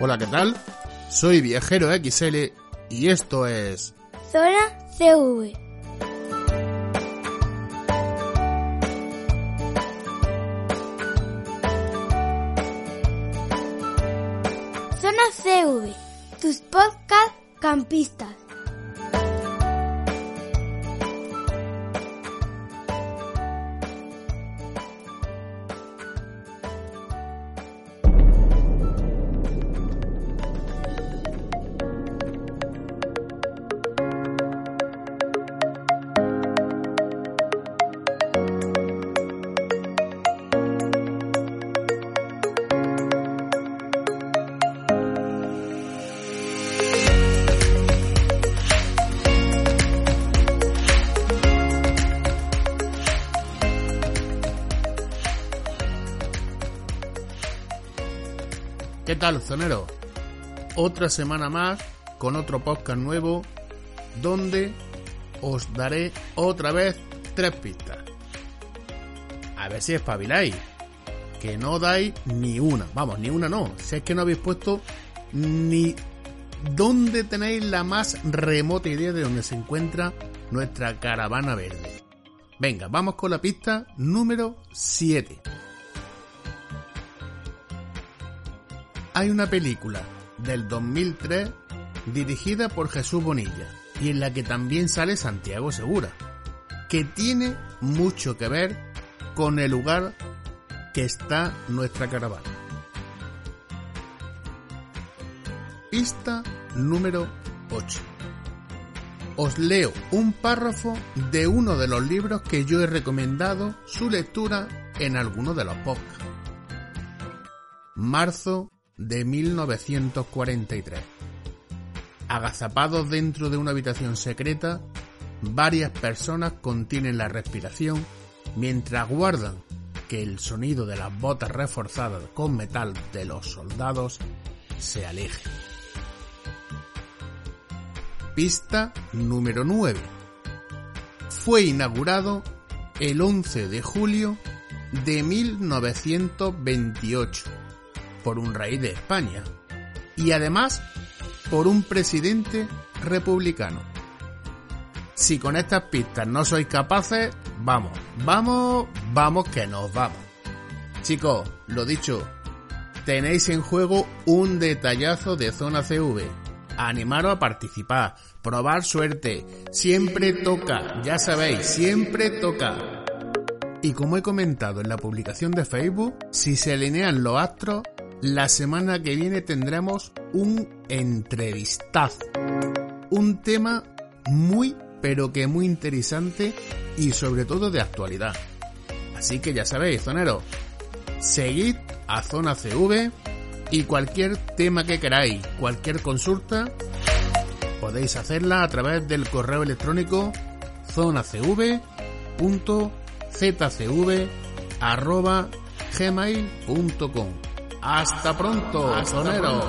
Hola, ¿qué tal? Soy Viajero XL y esto es... Zona CV. Zona CV, tus podcast campistas. ¿Qué tal, zonero? Otra semana más con otro podcast nuevo donde os daré otra vez tres pistas. A ver si espabiláis. Que no dais ni una. Vamos, ni una no. Si es que no habéis puesto ni dónde tenéis la más remota idea de dónde se encuentra nuestra caravana verde. Venga, vamos con la pista número 7. hay una película del 2003 dirigida por Jesús Bonilla y en la que también sale Santiago Segura, que tiene mucho que ver con el lugar que está nuestra caravana. Pista número 8. Os leo un párrafo de uno de los libros que yo he recomendado su lectura en alguno de los podcasts. Marzo de 1943. Agazapados dentro de una habitación secreta, varias personas contienen la respiración mientras guardan que el sonido de las botas reforzadas con metal de los soldados se aleje. Pista número 9. Fue inaugurado el 11 de julio de 1928 por un rey de España y además por un presidente republicano. Si con estas pistas no sois capaces, vamos, vamos, vamos que nos vamos. Chicos, lo dicho, tenéis en juego un detallazo de zona CV. Animaros a participar, probar suerte, siempre toca, ya sabéis, siempre toca. Y como he comentado en la publicación de Facebook, si se alinean los astros, la semana que viene tendremos un entrevistazo. Un tema muy, pero que muy interesante y sobre todo de actualidad. Así que ya sabéis, zonero, seguid a Zona CV y cualquier tema que queráis, cualquier consulta, podéis hacerla a través del correo electrónico zonacv.zcv.gmail.com hasta pronto, sonero.